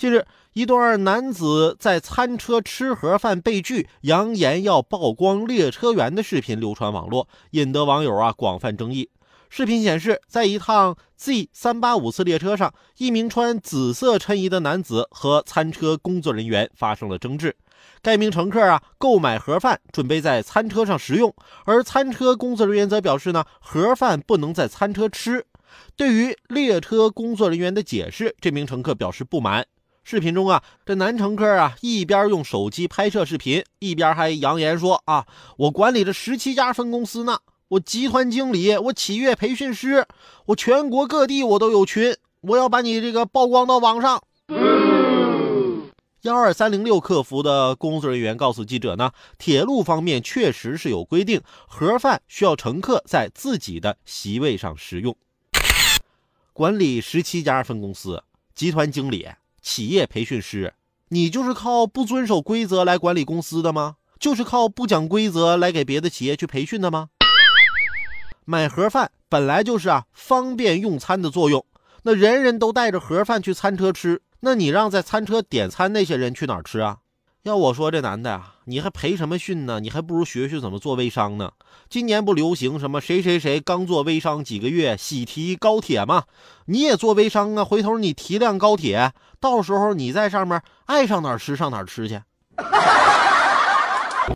近日，一段男子在餐车吃盒饭被拒，扬言要曝光列车员的视频流传网络，引得网友啊广泛争议。视频显示，在一趟 Z 三八五次列车上，一名穿紫色衬衣的男子和餐车工作人员发生了争执。该名乘客啊购买盒饭，准备在餐车上食用，而餐车工作人员则表示呢，盒饭不能在餐车吃。对于列车工作人员的解释，这名乘客表示不满。视频中啊，这男乘客啊一边用手机拍摄视频，一边还扬言说啊，我管理着十七家分公司呢，我集团经理，我企业培训师，我全国各地我都有群，我要把你这个曝光到网上。幺二三零六客服的工作人员告诉记者呢，铁路方面确实是有规定，盒饭需要乘客在自己的席位上食用。管理十七家分公司，集团经理。企业培训师，你就是靠不遵守规则来管理公司的吗？就是靠不讲规则来给别的企业去培训的吗？买盒饭本来就是啊方便用餐的作用，那人人都带着盒饭去餐车吃，那你让在餐车点餐那些人去哪儿吃啊？要我说，这男的啊，你还培什么训呢？你还不如学学怎么做微商呢。今年不流行什么谁谁谁刚做微商几个月喜提高铁吗？你也做微商啊，回头你提辆高铁，到时候你在上面爱上哪儿吃上哪儿吃去。